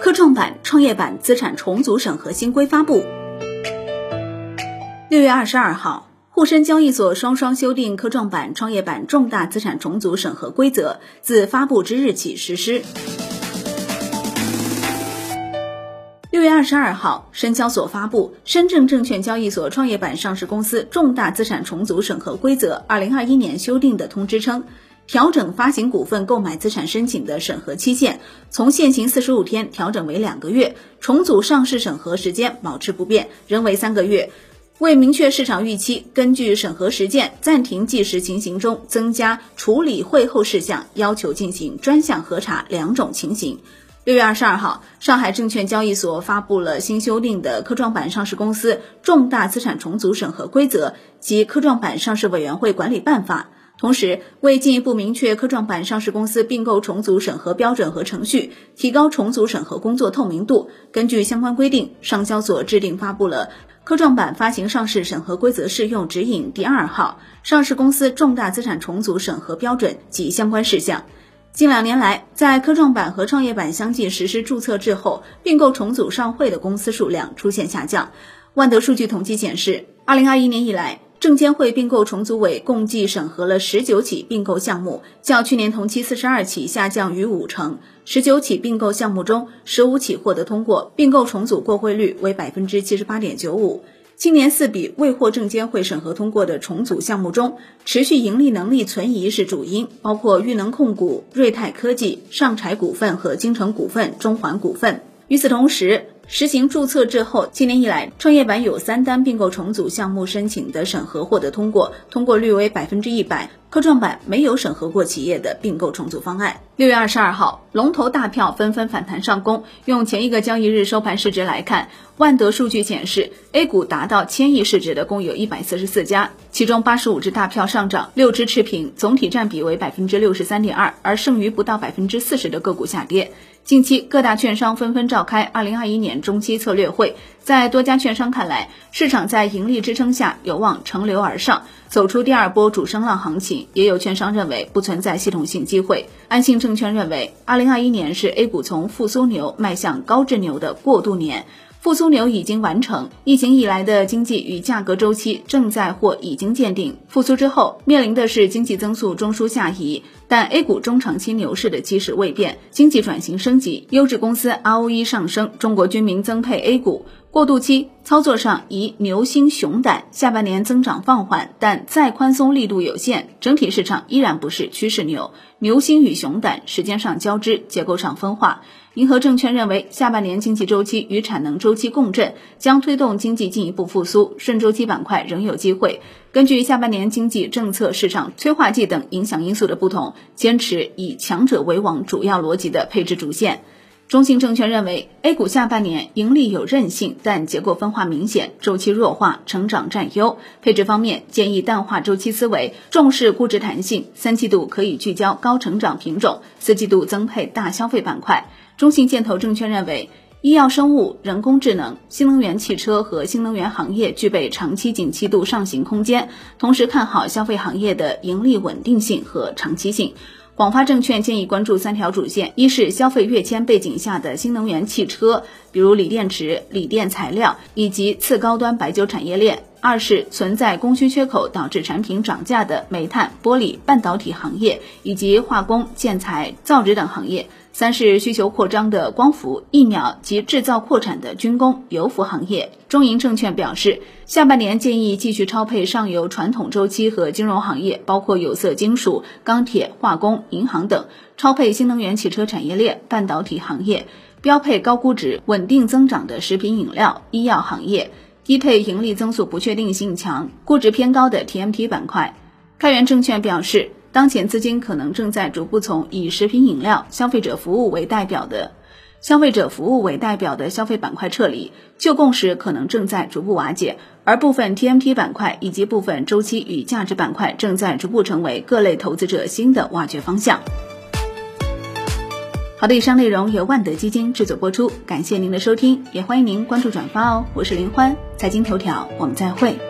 科创板、创业板资产重组审核新规发布。六月二十二号，沪深交易所双双修订科创板、创业板重大资产重组审核规则，自发布之日起实施。六月二十二号，深交所发布《深圳证券交易所创业板上市公司重大资产重组审核规则（二零二一年修订）》的通知称。调整发行股份购买资产申请的审核期限，从现行四十五天调整为两个月；重组上市审核时间保持不变，仍为三个月。为明确市场预期，根据审核实践暂停计时情形中增加处理会后事项，要求进行专项核查两种情形。六月二十二号，上海证券交易所发布了新修订的科创板上市公司重大资产重组审核规则及科创板上市委员会管理办法。同时，为进一步明确科创板上市公司并购重组审核标准和程序，提高重组审核工作透明度，根据相关规定，上交所制定发布了《科创板发行上市审核规则适用指引》第二号《上市公司重大资产重组审核标准及相关事项》。近两年来，在科创板和创业板相继实施注册制后，并购重组上会的公司数量出现下降。万德数据统计显示，二零二一年以来，证监会并购重组委共计审核了十九起并购项目，较去年同期四十二起下降逾五成。十九起并购项目中，十五起获得通过，并购重组过会率为百分之七十八点九五。今年四笔未获证监会审核通过的重组项目中，持续盈利能力存疑是主因，包括裕能控股、瑞泰科技、上柴股份和京城股份、中环股份。与此同时，实行注册制后，今年以来，创业板有三单并购重组项目申请的审核获得通过，通过率为百分之一百。科创板没有审核过企业的并购重组方案。六月二十二号，龙头大票纷纷反弹上攻。用前一个交易日收盘市值来看，万德数据显示，A 股达到千亿市值的共有一百四十四家，其中八十五只大票上涨，六只持平，总体占比为百分之六十三点二，而剩余不到百分之四十的个股下跌。近期各大券商纷纷召开二零二一年中期策略会，在多家券商看来，市场在盈利支撑下有望乘流而上，走出第二波主升浪行情。也有券商认为不存在系统性机会。安信证券认为，二零二一年是 A 股从复苏牛迈向高质牛的过渡年。复苏牛已经完成，疫情以来的经济与价格周期正在或已经鉴定。复苏之后，面临的是经济增速中枢下移，但 A 股中长期牛市的基石未变，经济转型升级，优质公司 ROE 上升，中国居民增配 A 股。过渡期操作上宜牛心熊胆，下半年增长放缓，但再宽松力度有限，整体市场依然不是趋势牛。牛心与熊胆时间上交织，结构上分化。银河证券认为，下半年经济周期与产能周期共振，将推动经济进一步复苏，顺周期板块仍有机会。根据下半年经济政策、市场催化剂等影响因素的不同，坚持以强者为王主要逻辑的配置主线。中信证券认为，A 股下半年盈利有韧性，但结构分化明显，周期弱化，成长占优。配置方面，建议淡化周期思维，重视估值弹性。三季度可以聚焦高成长品种，四季度增配大消费板块。中信建投证券认为，医药生物、人工智能、新能源汽车和新能源行业具备长期景气度上行空间，同时看好消费行业的盈利稳定性和长期性。广发证券建议关注三条主线：一是消费跃迁背景下的新能源汽车，比如锂电池、锂电材料以及次高端白酒产业链；二是存在供需缺口导致产品涨价的煤炭、玻璃、半导体行业以及化工、建材、造纸等行业。三是需求扩张的光伏、疫苗及制造扩产的军工、油服行业。中银证券表示，下半年建议继续超配上游传统周期和金融行业，包括有色金属、钢铁、化工、银行等；超配新能源汽车产业链、半导体行业；标配高估值、稳定增长的食品饮料、医药行业；低配盈利增速不确定性强、估值偏高的 TMT 板块。开源证券表示。当前资金可能正在逐步从以食品饮料、消费者服务为代表的消费者服务为代表的消费板块撤离，旧共识可能正在逐步瓦解，而部分 TMT 板块以及部分周期与价值板块正在逐步成为各类投资者新的挖掘方向。好的，以上内容由万德基金制作播出，感谢您的收听，也欢迎您关注转发哦。我是林欢，财经头条，我们再会。